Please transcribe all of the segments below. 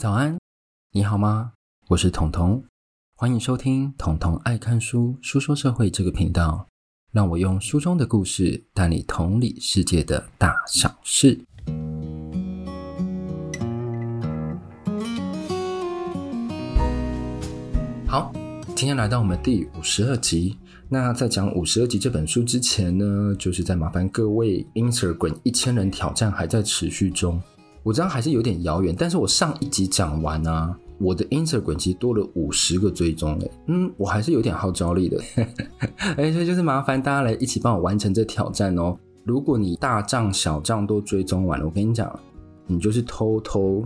早安，你好吗？我是彤彤，欢迎收听彤彤爱看书书说社会这个频道，让我用书中的故事带你同理世界的大小事。好，今天来到我们第五十二集。那在讲五十二集这本书之前呢，就是在麻烦各位，Instagram 一千人挑战还在持续中。我知道还是有点遥远，但是我上一集讲完啊，我的 Instagram 其实多了五十个追踪诶，嗯，我还是有点号召力的，哎，所以就是麻烦大家来一起帮我完成这挑战哦。如果你大账小账都追踪完了，我跟你讲，你就是偷偷，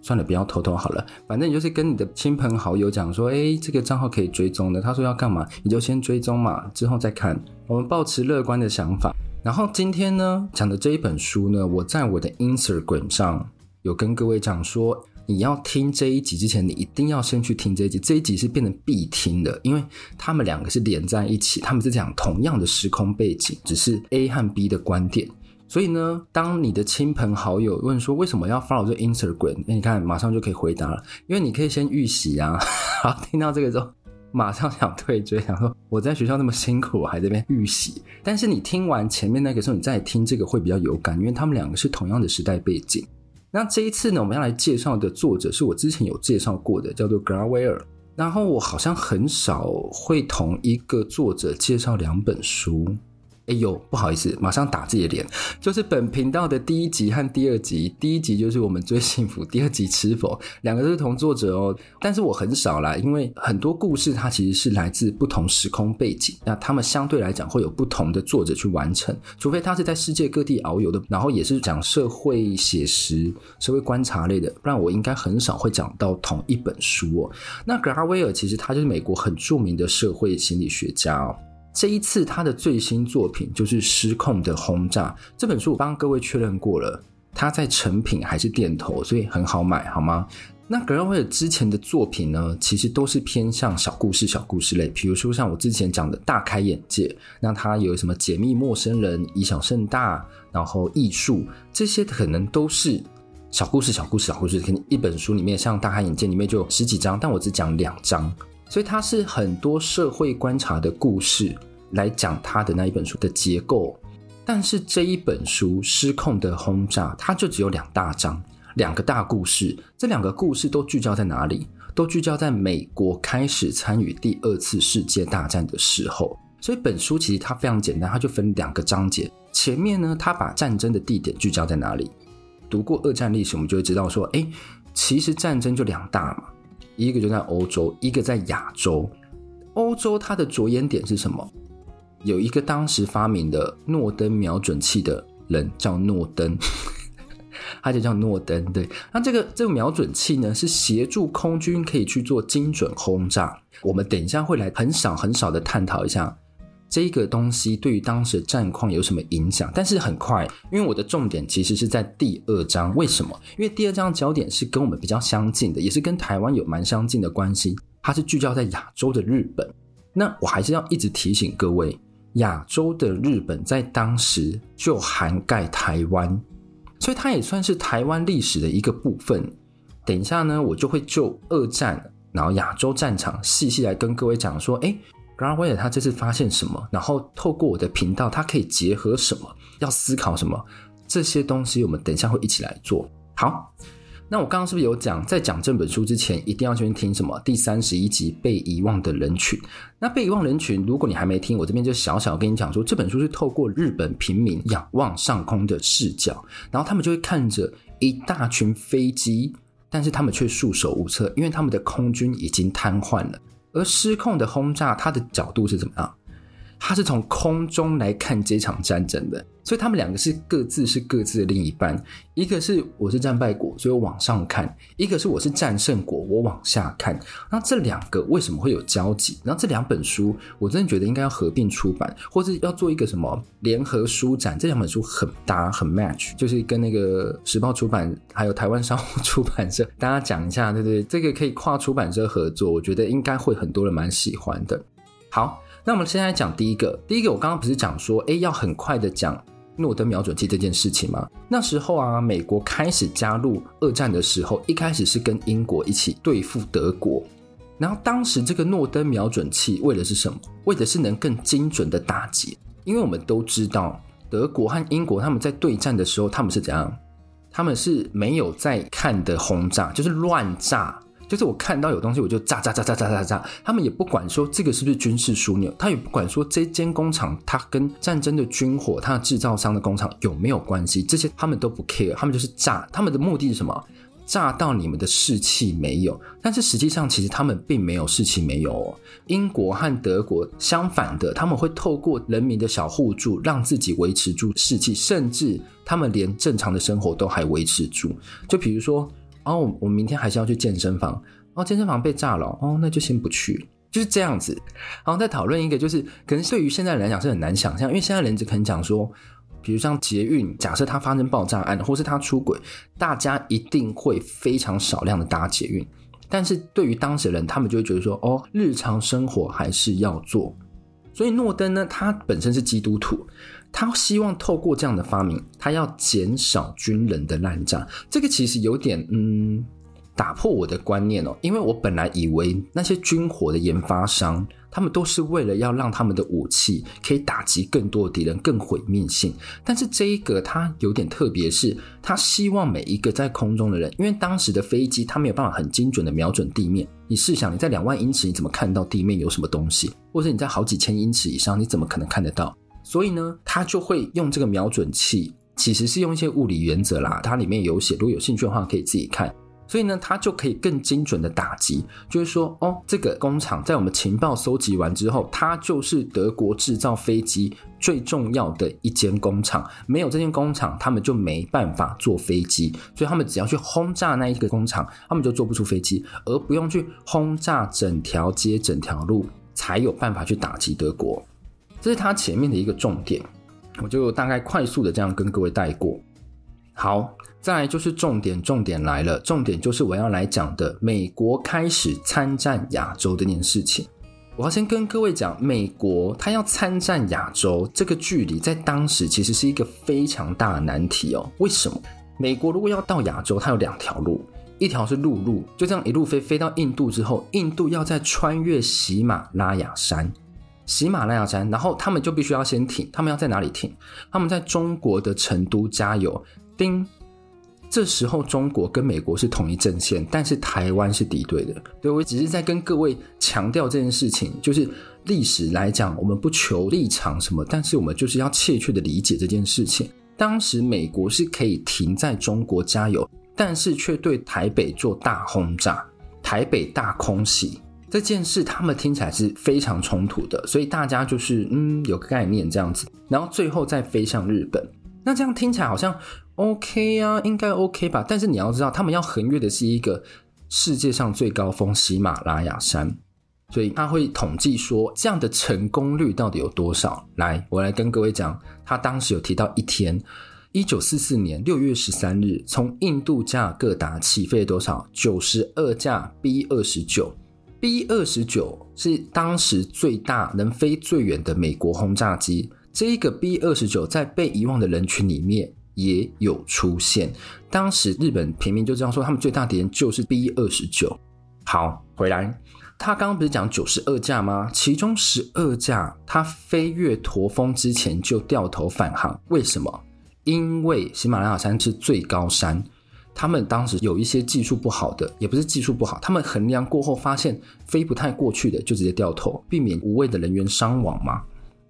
算了，不要偷偷好了，反正你就是跟你的亲朋好友讲说，哎，这个账号可以追踪的，他说要干嘛，你就先追踪嘛，之后再看。我们抱持乐观的想法。然后今天呢，讲的这一本书呢，我在我的 Instagram 上有跟各位讲说，你要听这一集之前，你一定要先去听这一集。这一集是变成必听的，因为他们两个是连在一起，他们是讲同样的时空背景，只是 A 和 B 的观点。所以呢，当你的亲朋好友问说为什么要 follow 这 Instagram，那你看马上就可以回答了，因为你可以先预习啊。好，听到这个之后。马上想退追，想说我在学校那么辛苦，我还在这边预习。但是你听完前面那个时候，你再听这个会比较有感，因为他们两个是同样的时代背景。那这一次呢，我们要来介绍的作者是我之前有介绍过的，叫做格拉威尔。然后我好像很少会同一个作者介绍两本书。哎呦，不好意思，马上打自己的脸。就是本频道的第一集和第二集，第一集就是我们最幸福，第二集吃否，两个都是同作者哦。但是我很少啦，因为很多故事它其实是来自不同时空背景，那他们相对来讲会有不同的作者去完成，除非他是在世界各地遨游的，然后也是讲社会写实、社会观察类的，不然我应该很少会讲到同一本书哦。那格拉威尔其实他就是美国很著名的社会心理学家哦。这一次他的最新作品就是《失控的轰炸》这本书，我帮各位确认过了，他在成品还是店头，所以很好买，好吗？那格拉威尔之前的作品呢，其实都是偏向小故事、小故事类，比如说像我之前讲的《大开眼界》，那他有什么解密陌生人、以小胜大，然后艺术这些可能都是小故事、小故事、小故事。可能一本书里面，像《大开眼界》里面就有十几章，但我只讲两章。所以它是很多社会观察的故事来讲他的那一本书的结构，但是这一本书《失控的轰炸》它就只有两大章，两个大故事。这两个故事都聚焦在哪里？都聚焦在美国开始参与第二次世界大战的时候。所以本书其实它非常简单，它就分两个章节。前面呢，它把战争的地点聚焦在哪里？读过二战历史，我们就会知道说，哎，其实战争就两大嘛。一个就在欧洲，一个在亚洲。欧洲它的着眼点是什么？有一个当时发明的诺登瞄准器的人叫诺登，他就叫诺登。对，那这个这个瞄准器呢，是协助空军可以去做精准轰炸。我们等一下会来很少很少的探讨一下。这个东西对于当时的战况有什么影响？但是很快，因为我的重点其实是在第二章。为什么？因为第二章焦点是跟我们比较相近的，也是跟台湾有蛮相近的关系。它是聚焦在亚洲的日本。那我还是要一直提醒各位，亚洲的日本在当时就涵盖台湾，所以它也算是台湾历史的一个部分。等一下呢，我就会就二战，然后亚洲战场细细来跟各位讲说，诶格拉威尔他这次发现什么？然后透过我的频道，他可以结合什么？要思考什么？这些东西我们等一下会一起来做。好，那我刚刚是不是有讲，在讲这本书之前，一定要先听什么？第三十一集《被遗忘的人群》。那被遗忘人群，如果你还没听，我这边就小小跟你讲说，这本书是透过日本平民仰望上空的视角，然后他们就会看着一大群飞机，但是他们却束手无策，因为他们的空军已经瘫痪了。而失控的轰炸，它的角度是怎么样？它是从空中来看这场战争的，所以他们两个是各自是各自的另一半。一个是我是战败国，所以我往上看；一个是我是战胜国，我往下看。那这两个为什么会有交集？然后这两本书，我真的觉得应该要合并出版，或是要做一个什么联合书展。这两本书很搭，很 match，就是跟那个时报出版还有台湾商务出版社，大家讲一下，对不对？这个可以跨出版社合作，我觉得应该会很多人蛮喜欢的。好。那我们现在讲第一个，第一个我刚刚不是讲说，哎，要很快的讲诺登瞄准器这件事情吗？那时候啊，美国开始加入二战的时候，一开始是跟英国一起对付德国。然后当时这个诺登瞄准器为的是什么？为的是能更精准的打击。因为我们都知道，德国和英国他们在对战的时候，他们是怎样？他们是没有在看的轰炸，就是乱炸。就是我看到有东西我就炸炸炸炸炸炸炸，他们也不管说这个是不是军事枢纽，他也不管说这间工厂它跟战争的军火、它的制造商的工厂有没有关系，这些他们都不 care，他们就是炸，他们的目的是什么？炸到你们的士气没有。但是实际上其实他们并没有士气没有哦。英国和德国相反的，他们会透过人民的小互助，让自己维持住士气，甚至他们连正常的生活都还维持住。就比如说。哦，我明天还是要去健身房。哦，健身房被炸了。哦，那就先不去，就是这样子。然后再讨论一个，就是可能对于现在人来讲是很难想象，因为现在人只可能讲说，比如像捷运，假设它发生爆炸案，或是它出轨，大家一定会非常少量的搭捷运。但是对于当时的人，他们就会觉得说，哦，日常生活还是要做。所以诺登呢，他本身是基督徒。他希望透过这样的发明，他要减少军人的滥炸。这个其实有点嗯，打破我的观念哦。因为我本来以为那些军火的研发商，他们都是为了要让他们的武器可以打击更多的敌人，更毁灭性。但是这一个他有点特别，是他希望每一个在空中的人，因为当时的飞机他没有办法很精准的瞄准地面。你试想，你在两万英尺，你怎么看到地面有什么东西？或者你在好几千英尺以上，你怎么可能看得到？所以呢，他就会用这个瞄准器，其实是用一些物理原则啦。它里面有写，如果有兴趣的话，可以自己看。所以呢，它就可以更精准的打击，就是说，哦，这个工厂在我们情报搜集完之后，它就是德国制造飞机最重要的一间工厂。没有这间工厂，他们就没办法做飞机。所以他们只要去轰炸那一个工厂，他们就做不出飞机，而不用去轰炸整条街、整条路，才有办法去打击德国。这是他前面的一个重点，我就大概快速的这样跟各位带过。好，再来就是重点，重点来了，重点就是我要来讲的，美国开始参战亚洲这件事情。我要先跟各位讲，美国它要参战亚洲，这个距离在当时其实是一个非常大的难题哦。为什么？美国如果要到亚洲，它有两条路，一条是陆路，就这样一路飞飞到印度之后，印度要再穿越喜马拉雅山。喜马拉雅山，然后他们就必须要先停。他们要在哪里停？他们在中国的成都加油。叮，这时候中国跟美国是同一阵线，但是台湾是敌对的。对，我只是在跟各位强调这件事情，就是历史来讲，我们不求立场什么，但是我们就是要切切的理解这件事情。当时美国是可以停在中国加油，但是却对台北做大轰炸，台北大空袭。这件事他们听起来是非常冲突的，所以大家就是嗯有个概念这样子，然后最后再飞向日本。那这样听起来好像 OK 啊，应该 OK 吧？但是你要知道，他们要横越的是一个世界上最高峰喜马拉雅山，所以他会统计说这样的成功率到底有多少？来，我来跟各位讲，他当时有提到一天，一九四四年六月十三日，从印度加尔各答起飞了多少？九十二架 B 二十九。B 二十九是当时最大、能飞最远的美国轰炸机。这一个 B 二十九在被遗忘的人群里面也有出现。当时日本平民就这样说，他们最大敌人就是 B 二十九。好，回来，他刚刚不是讲九十二架吗？其中十二架，他飞越驼峰之前就掉头返航。为什么？因为喜马拉雅山是最高山。他们当时有一些技术不好的，也不是技术不好，他们衡量过后发现飞不太过去的，就直接掉头，避免无谓的人员伤亡嘛。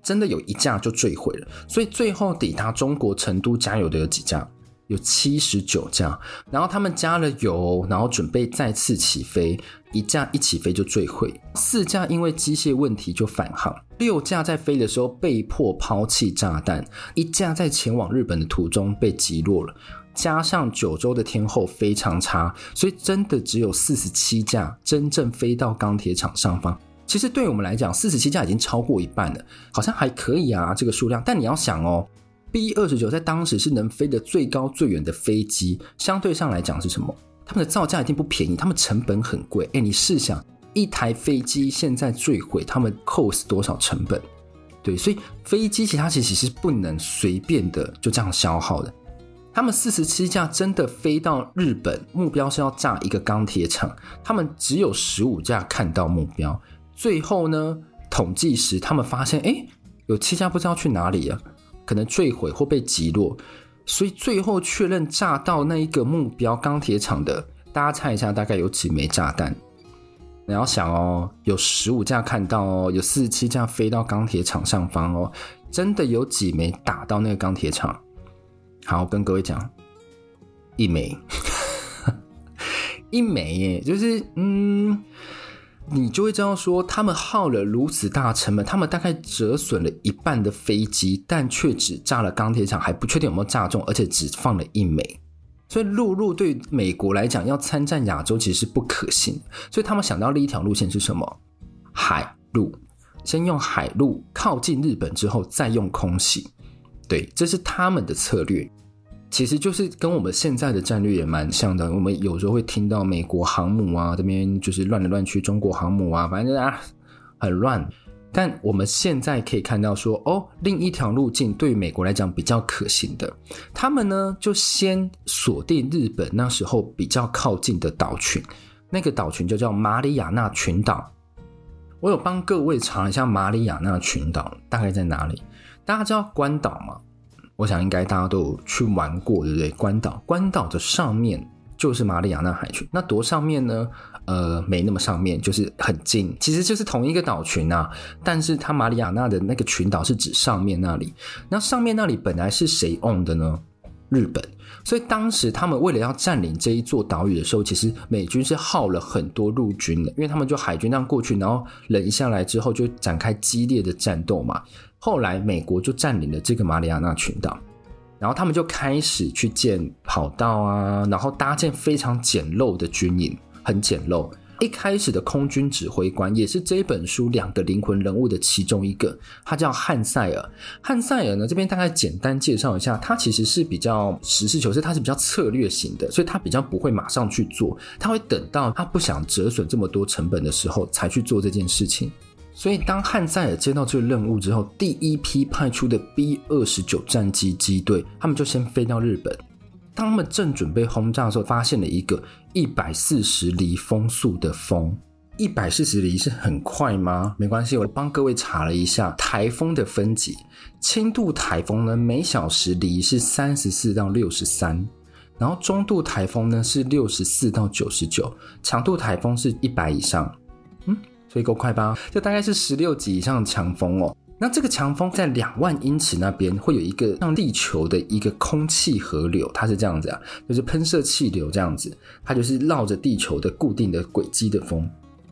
真的有一架就坠毁了，所以最后抵达中国成都加油的有几架？有七十九架。然后他们加了油，然后准备再次起飞，一架一起飞就坠毁，四架因为机械问题就返航，六架在飞的时候被迫抛弃炸弹，一架在前往日本的途中被击落了。加上九州的天后非常差，所以真的只有四十七架真正飞到钢铁厂上方。其实对我们来讲，四十七架已经超过一半了，好像还可以啊，这个数量。但你要想哦，B 二十九在当时是能飞得最高最远的飞机，相对上来讲是什么？他们的造价一定不便宜，他们成本很贵。哎，你试想，一台飞机现在坠毁，他们 cost 多少成本？对，所以飞机其他其实是不能随便的就这样消耗的。他们四十七架真的飞到日本，目标是要炸一个钢铁厂，他们只有十五架看到目标。最后呢，统计时他们发现，哎，有七架不知道去哪里了，可能坠毁或被击落。所以最后确认炸到那一个目标钢铁厂的，大家猜一下，大概有几枚炸弹？你要想哦，有十五架看到哦，有四十七架飞到钢铁厂上方哦，真的有几枚打到那个钢铁厂？好，跟各位讲，一枚，一枚耶，就是嗯，你就会知道说，他们耗了如此大成本，他们大概折损了一半的飞机，但却只炸了钢铁厂，还不确定有没有炸中，而且只放了一枚。所以陆路对美国来讲要参战亚洲其实是不可行，所以他们想到另一条路线是什么？海路，先用海路靠近日本之后再用空袭，对，这是他们的策略，其实就是跟我们现在的战略也蛮像的。我们有时候会听到美国航母啊这边就是乱来乱去，中国航母啊反正啊很乱。但我们现在可以看到说，哦，另一条路径对于美国来讲比较可行的，他们呢就先锁定日本那时候比较靠近的岛群，那个岛群就叫马里亚纳群岛。我有帮各位查一下马里亚纳群岛大概在哪里，大家知道关岛吗？我想应该大家都有去玩过，对不对？关岛，关岛的上面就是马里亚纳海群，那多上面呢？呃，没那么上面，就是很近，其实就是同一个岛群啊。但是它马里亚纳的那个群岛是指上面那里，那上面那里本来是谁 own 的呢？日本。所以当时他们为了要占领这一座岛屿的时候，其实美军是耗了很多陆军的，因为他们就海军这样过去，然后冷下来之后就展开激烈的战斗嘛。后来美国就占领了这个马里亚纳群岛，然后他们就开始去建跑道啊，然后搭建非常简陋的军营。很简陋。一开始的空军指挥官也是这本书两个灵魂人物的其中一个，他叫汉塞尔。汉塞尔呢，这边大概简单介绍一下，他其实是比较实事求是，他是比较策略型的，所以他比较不会马上去做，他会等到他不想折损这么多成本的时候才去做这件事情。所以当汉塞尔接到这个任务之后，第一批派出的 B 二十九战机机队，他们就先飞到日本。当他们正准备轰炸的时候，发现了一个一百四十里风速的风。一百四十里是很快吗？没关系，我帮各位查了一下台风的分级。轻度台风呢，每小时里是三十四到六十三，然后中度台风呢是六十四到九十九，强度台风是一百以上。嗯，所以够快吧？这大概是十六级以上的强风哦。那这个强风在两万英尺那边会有一个像地球的一个空气河流，它是这样子啊，就是喷射气流这样子，它就是绕着地球的固定的轨迹的风。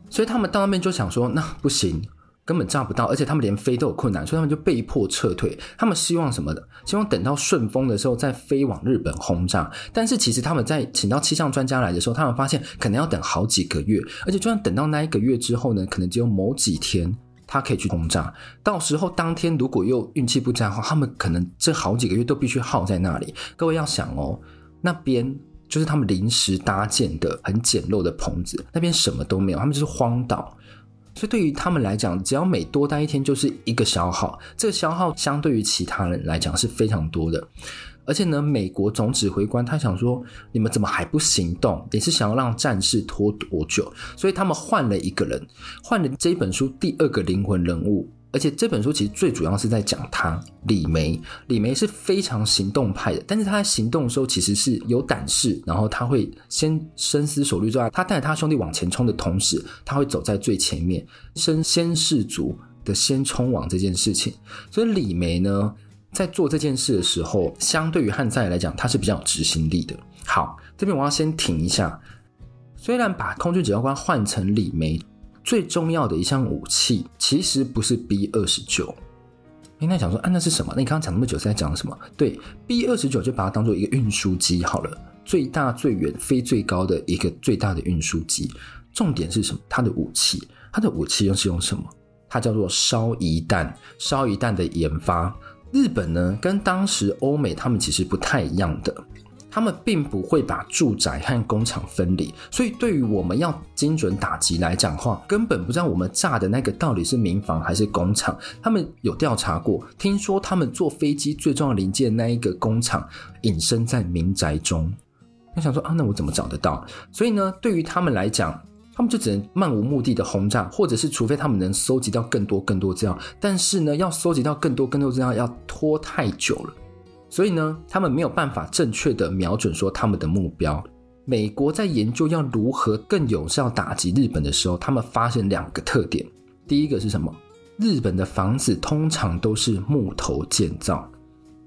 所以他们到那边就想说，那不行，根本炸不到，而且他们连飞都有困难，所以他们就被迫撤退。他们希望什么的？希望等到顺风的时候再飞往日本轰炸。但是其实他们在请到气象专家来的时候，他们发现可能要等好几个月，而且就算等到那一个月之后呢，可能只有某几天。他可以去轰炸，到时候当天如果又运气不佳的话，他们可能这好几个月都必须耗在那里。各位要想哦，那边就是他们临时搭建的很简陋的棚子，那边什么都没有，他们就是荒岛，所以对于他们来讲，只要每多待一天就是一个消耗，这个消耗相对于其他人来讲是非常多的。而且呢，美国总指挥官他想说，你们怎么还不行动？你是想要让战事拖多久？所以他们换了一个人，换了这本书第二个灵魂人物。而且这本书其实最主要是在讲他李梅。李梅是非常行动派的，但是他在行动的时候其实是有胆识，然后他会先深思熟虑之外，他带着他兄弟往前冲的同时，他会走在最前面，身先士卒的先冲往这件事情。所以李梅呢，在做这件事的时候，相对于汉赛来讲，他是比较有执行力的。好，这边我要先停一下。虽然把空军指挥官换成李梅，最重要的一项武器其实不是 B 二十九。应该想说，啊，那是什么？那你刚刚讲那么久是在讲什么？对，B 二十九就把它当做一个运输机好了，最大最远飞最高的一个最大的运输机。重点是什么？它的武器，它的武器又是用什么？它叫做烧夷弹，烧夷弹的研发。日本呢，跟当时欧美他们其实不太一样的，他们并不会把住宅和工厂分离，所以对于我们要精准打击来讲话，根本不知道我们炸的那个到底是民房还是工厂。他们有调查过，听说他们坐飞机最重要零件那一个工厂隐身在民宅中。我想说啊，那我怎么找得到？所以呢，对于他们来讲，他们就只能漫无目的的轰炸，或者是除非他们能搜集到更多更多资料，但是呢，要搜集到更多更多资料要拖太久了。所以呢，他们没有办法正确的瞄准说他们的目标。美国在研究要如何更有效打击日本的时候，他们发现两个特点。第一个是什么？日本的房子通常都是木头建造。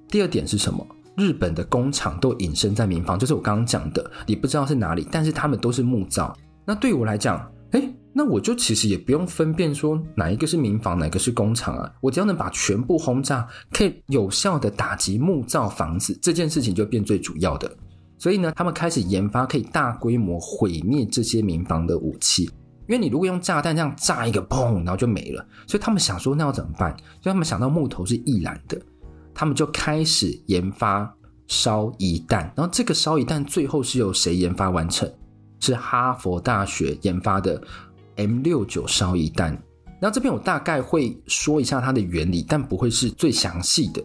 第二点是什么？日本的工厂都隐身在民房，就是我刚刚讲的，你不知道是哪里，但是他们都是木造。那对我来讲，诶那我就其实也不用分辨说哪一个是民房，哪个是工厂啊，我只要能把全部轰炸，可以有效的打击木造房子，这件事情就变最主要的。所以呢，他们开始研发可以大规模毁灭这些民房的武器。因为你如果用炸弹这样炸一个，砰，然后就没了。所以他们想说，那要怎么办？所以他们想到木头是易燃的，他们就开始研发烧夷弹。然后这个烧夷弹最后是由谁研发完成？是哈佛大学研发的。M 六九烧夷弹，那这边我大概会说一下它的原理，但不会是最详细的。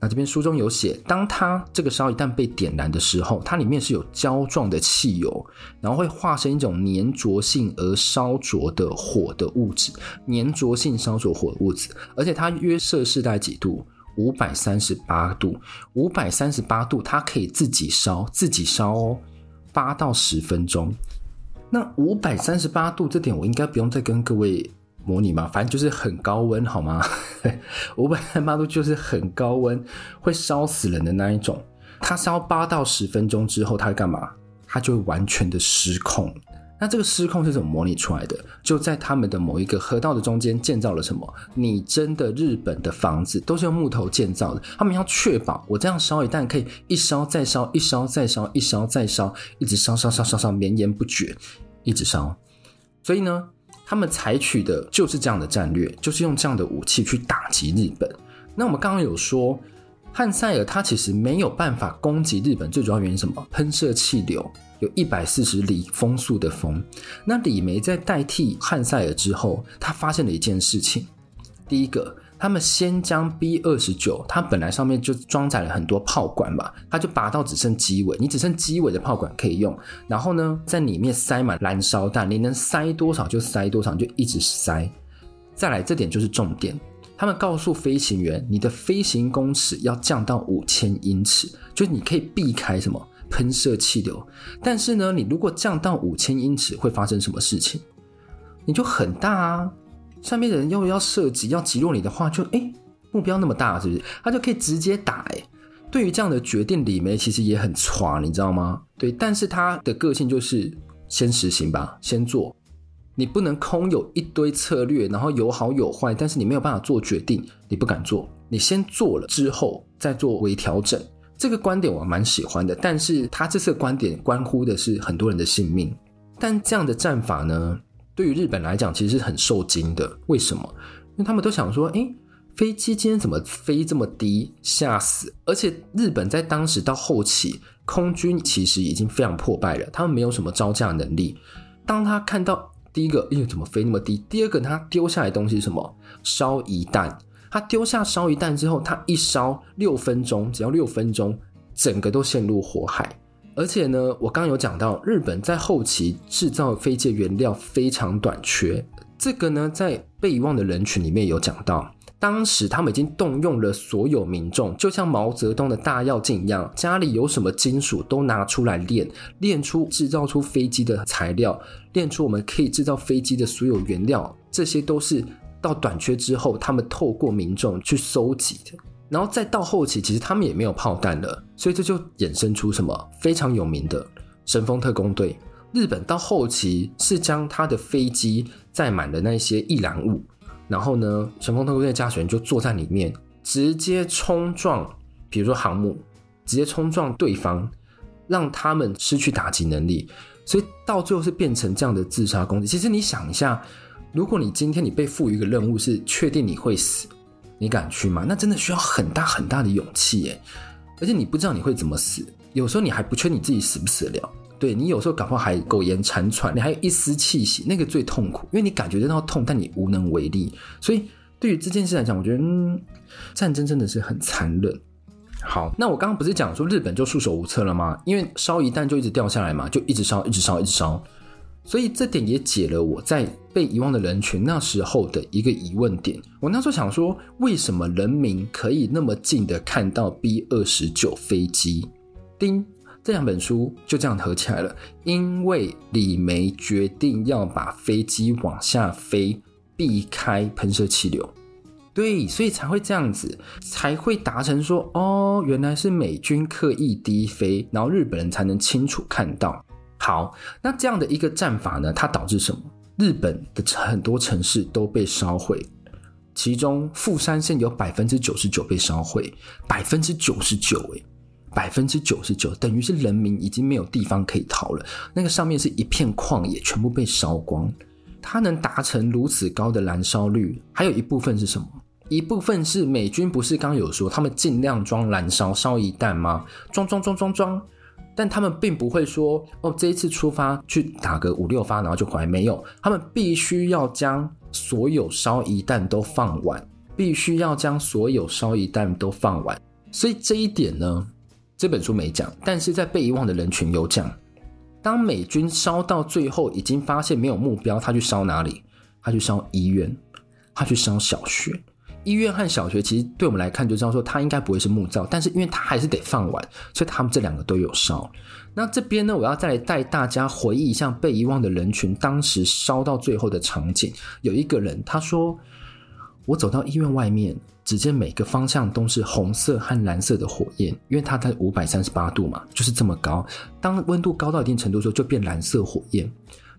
那这边书中有写，当它这个烧夷弹被点燃的时候，它里面是有胶状的汽油，然后会化成一种粘着性而烧灼的火的物质，粘着性烧灼火的物质，而且它约摄氏在几度？五百三十八度，五百三十八度，它可以自己烧，自己烧哦，八到十分钟。那五百三十八度这点我应该不用再跟各位模拟嘛，反正就是很高温，好吗？五百三十八度就是很高温，会烧死人的那一种。它烧八到十分钟之后，它会干嘛？它就会完全的失控。那这个失控是怎么模拟出来的？就在他们的某一个河道的中间建造了什么？你真的日本的房子都是用木头建造的。他们要确保我这样烧一旦可以一烧再烧，一烧再烧，一烧再烧，一直烧烧烧烧烧，绵延不绝。一直烧，所以呢，他们采取的就是这样的战略，就是用这样的武器去打击日本。那我们刚刚有说，汉赛尔他其实没有办法攻击日本，最主要原因什么？喷射气流有一百四十里风速的风。那李梅在代替汉赛尔之后，他发现了一件事情，第一个。他们先将 B 二十九，它本来上面就装载了很多炮管嘛，它就拔到只剩机尾，你只剩机尾的炮管可以用。然后呢，在里面塞满燃烧弹，你能塞多少就塞多少，就一直塞。再来，这点就是重点。他们告诉飞行员，你的飞行公尺要降到五千英尺，就是你可以避开什么喷射气流。但是呢，你如果降到五千英尺，会发生什么事情？你就很大啊。上面的人又要射击，要击落你的话就，就诶目标那么大，是不是？他就可以直接打诶。对于这样的决定，李梅其实也很挫，你知道吗？对，但是他的个性就是先实行吧，先做。你不能空有一堆策略，然后有好有坏，但是你没有办法做决定，你不敢做。你先做了之后再做微调整。这个观点我蛮喜欢的，但是他这次的观点关乎的是很多人的性命。但这样的战法呢？对于日本来讲，其实是很受惊的。为什么？因为他们都想说：“诶，飞机今天怎么飞这么低？吓死！”而且日本在当时到后期，空军其实已经非常破败了，他们没有什么招架能力。当他看到第一个，哎，怎么飞那么低？第二个，他丢下来的东西是什么？烧夷弹。他丢下烧夷弹之后，他一烧六分钟，只要六分钟，整个都陷入火海。而且呢，我刚刚有讲到，日本在后期制造飞机原料非常短缺。这个呢，在被遗忘的人群里面有讲到，当时他们已经动用了所有民众，就像毛泽东的大跃进一样，家里有什么金属都拿出来炼，炼出制造出飞机的材料，炼出我们可以制造飞机的所有原料，这些都是到短缺之后，他们透过民众去收集的。然后再到后期，其实他们也没有炮弹了，所以这就衍生出什么非常有名的神风特攻队。日本到后期是将他的飞机载满了那些易燃物，然后呢，神风特攻队的驾驶员就坐在里面，直接冲撞，比如说航母，直接冲撞对方，让他们失去打击能力。所以到最后是变成这样的自杀攻击。其实你想一下，如果你今天你被赋予一个任务，是确定你会死。你敢去吗？那真的需要很大很大的勇气耶，而且你不知道你会怎么死，有时候你还不确定你自己死不死得了。对，你有时候搞不好还苟延残喘，你还有一丝气息，那个最痛苦，因为你感觉得到痛，但你无能为力。所以对于这件事来讲，我觉得，嗯，战争真的是很残忍。好，那我刚刚不是讲说日本就束手无策了吗？因为烧一弹就一直掉下来嘛，就一直烧，一直烧，一直烧。所以这点也解了我在被遗忘的人群那时候的一个疑问点。我那时候想说，为什么人民可以那么近的看到 B 二十九飞机？叮。这两本书就这样合起来了，因为李梅决定要把飞机往下飞，避开喷射气流，对，所以才会这样子，才会达成说，哦，原来是美军刻意低飞，然后日本人才能清楚看到。好，那这样的一个战法呢，它导致什么？日本的很多城市都被烧毁，其中富山县有百分之九十九被烧毁，百分之九十九，诶百分之九十九，等于是人民已经没有地方可以逃了。那个上面是一片旷野，全部被烧光。它能达成如此高的燃烧率，还有一部分是什么？一部分是美军不是刚有说他们尽量装燃烧烧一弹吗？装装装装装，但他们并不会说哦，这一次出发去打个五六发，然后就回来。没有，他们必须要将所有烧一弹都放完，必须要将所有烧一弹都放完。所以这一点呢？这本书没讲，但是在被遗忘的人群有讲。当美军烧到最后，已经发现没有目标，他去烧哪里？他去烧医院，他去烧小学。医院和小学其实对我们来看就知道说，它应该不会是木造，但是因为它还是得放完，所以他们这两个都有烧。那这边呢，我要再来带大家回忆一下被遗忘的人群当时烧到最后的场景。有一个人他说：“我走到医院外面。”只见每个方向都是红色和蓝色的火焰，因为它在五百三十八度嘛，就是这么高。当温度高到一定程度的时候，就变蓝色火焰。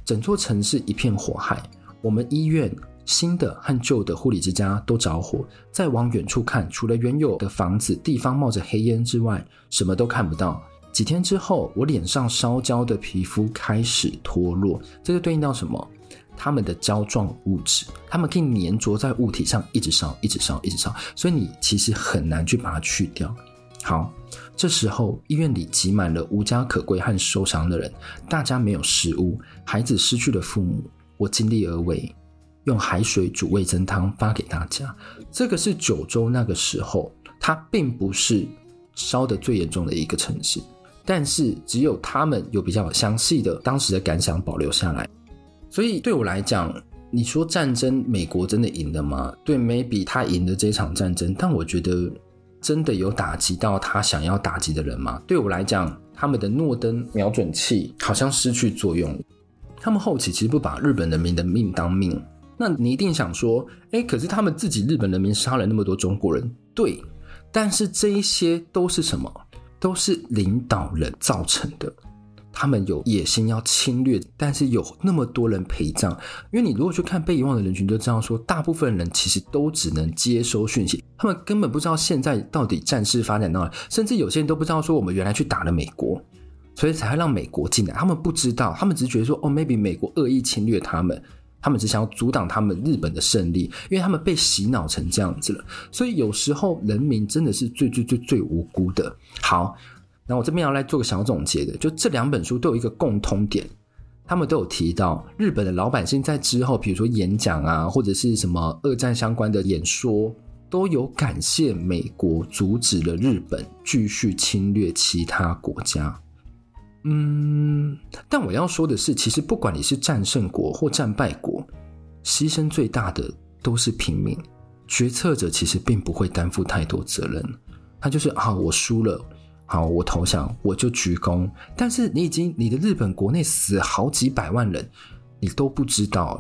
整座城市一片火海，我们医院新的和旧的护理之家都着火。再往远处看，除了原有的房子地方冒着黑烟之外，什么都看不到。几天之后，我脸上烧焦的皮肤开始脱落，这就对应到什么？它们的胶状物质，它们可以粘着在物体上，一直烧，一直烧，一直烧，所以你其实很难去把它去掉。好，这时候医院里挤满了无家可归和受伤的人，大家没有食物，孩子失去了父母。我尽力而为，用海水煮味噌汤发给大家。这个是九州那个时候，它并不是烧得最严重的一个城市，但是只有他们有比较详细的当时的感想保留下来。所以对我来讲，你说战争，美国真的赢了吗？对，maybe 他赢了这场战争，但我觉得真的有打击到他想要打击的人吗？对我来讲，他们的诺登瞄准器好像失去作用。他们后期其实不把日本人民的命当命。那你一定想说，诶，可是他们自己日本人民杀了那么多中国人，对，但是这一些都是什么？都是领导人造成的。他们有野心要侵略，但是有那么多人陪葬。因为你如果去看被遗忘的人群，就知道说，大部分人其实都只能接收讯息，他们根本不知道现在到底战事发展到哪，甚至有些人都不知道说我们原来去打了美国，所以才会让美国进来。他们不知道，他们只是觉得说，哦，maybe 美国恶意侵略他们，他们只想要阻挡他们日本的胜利，因为他们被洗脑成这样子了。所以有时候人民真的是最最最最无辜的。好。那我这边要来做个小总结的，就这两本书都有一个共通点，他们都有提到日本的老百姓在之后，比如说演讲啊，或者是什么二战相关的演说，都有感谢美国阻止了日本继续侵略其他国家。嗯，但我要说的是，其实不管你是战胜国或战败国，牺牲最大的都是平民，决策者其实并不会担负太多责任，他就是啊，我输了。好，我投降，我就鞠躬。但是你已经，你的日本国内死好几百万人，你都不知道，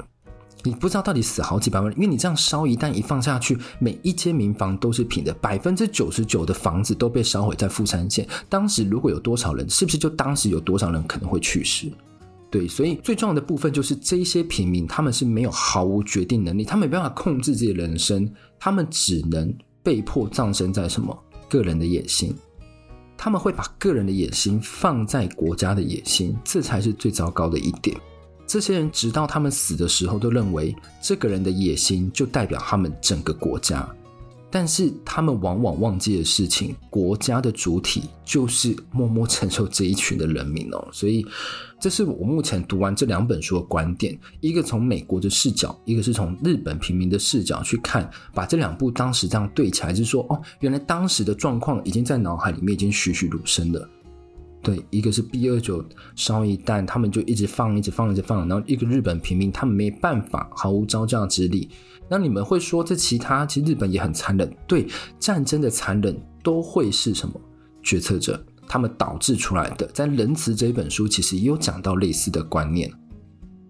你不知道到底死好几百万人，因为你这样烧一旦一放下去，每一间民房都是平的，百分之九十九的房子都被烧毁在富山县。当时如果有多少人，是不是就当时有多少人可能会去世？对，所以最重要的部分就是这些平民他们是没有毫无决定能力，他们没办法控制自己的人生，他们只能被迫葬身在什么个人的野心。他们会把个人的野心放在国家的野心，这才是最糟糕的一点。这些人直到他们死的时候，都认为这个人的野心就代表他们整个国家。但是他们往往忘记的事情，国家的主体就是默默承受这一群的人民哦。所以，这是我目前读完这两本书的观点：一个从美国的视角，一个是从日本平民的视角去看，把这两部当时这样对起来，就是说，哦，原来当时的状况已经在脑海里面已经栩栩如生了。对，一个是 B 二九烧一弹，他们就一直放，一直放，一直放，然后一个日本平民，他们没办法，毫无招架之力。那你们会说这其他，其实日本也很残忍。对，战争的残忍都会是什么？决策者他们导致出来的。在《仁慈》这一本书，其实也有讲到类似的观念。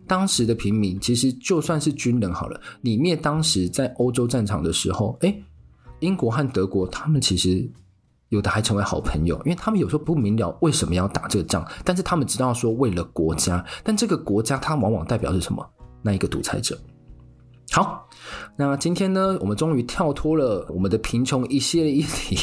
当时的平民，其实就算是军人好了，你灭当时在欧洲战场的时候，诶，英国和德国，他们其实。有的还成为好朋友，因为他们有时候不明了为什么要打这个仗，但是他们知道说为了国家，但这个国家它往往代表是什么？那一个独裁者。好，那今天呢，我们终于跳脱了我们的贫穷一系列议题，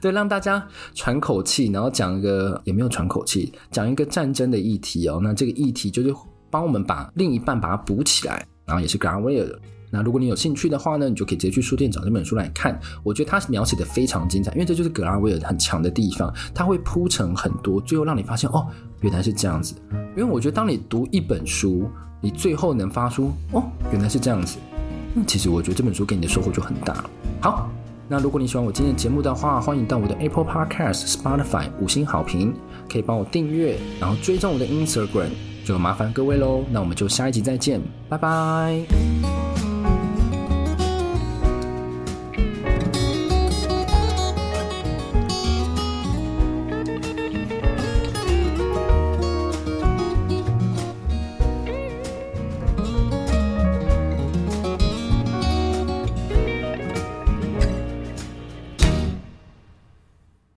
对，让大家喘口气，然后讲一个也没有喘口气，讲一个战争的议题哦。那这个议题就是帮我们把另一半把它补起来，然后也是格拉威尔。那如果你有兴趣的话呢，你就可以直接去书店找这本书来看。我觉得他描写的非常精彩，因为这就是格拉威尔很强的地方，他会铺陈很多，最后让你发现哦，原来是这样子。因为我觉得当你读一本书，你最后能发出哦，原来是这样子，那其实我觉得这本书给你的收获就很大。好，那如果你喜欢我今天的节目的话，欢迎到我的 Apple Podcast、Spotify 五星好评，可以帮我订阅，然后追踪我的 Instagram，就麻烦各位喽。那我们就下一集再见，拜拜。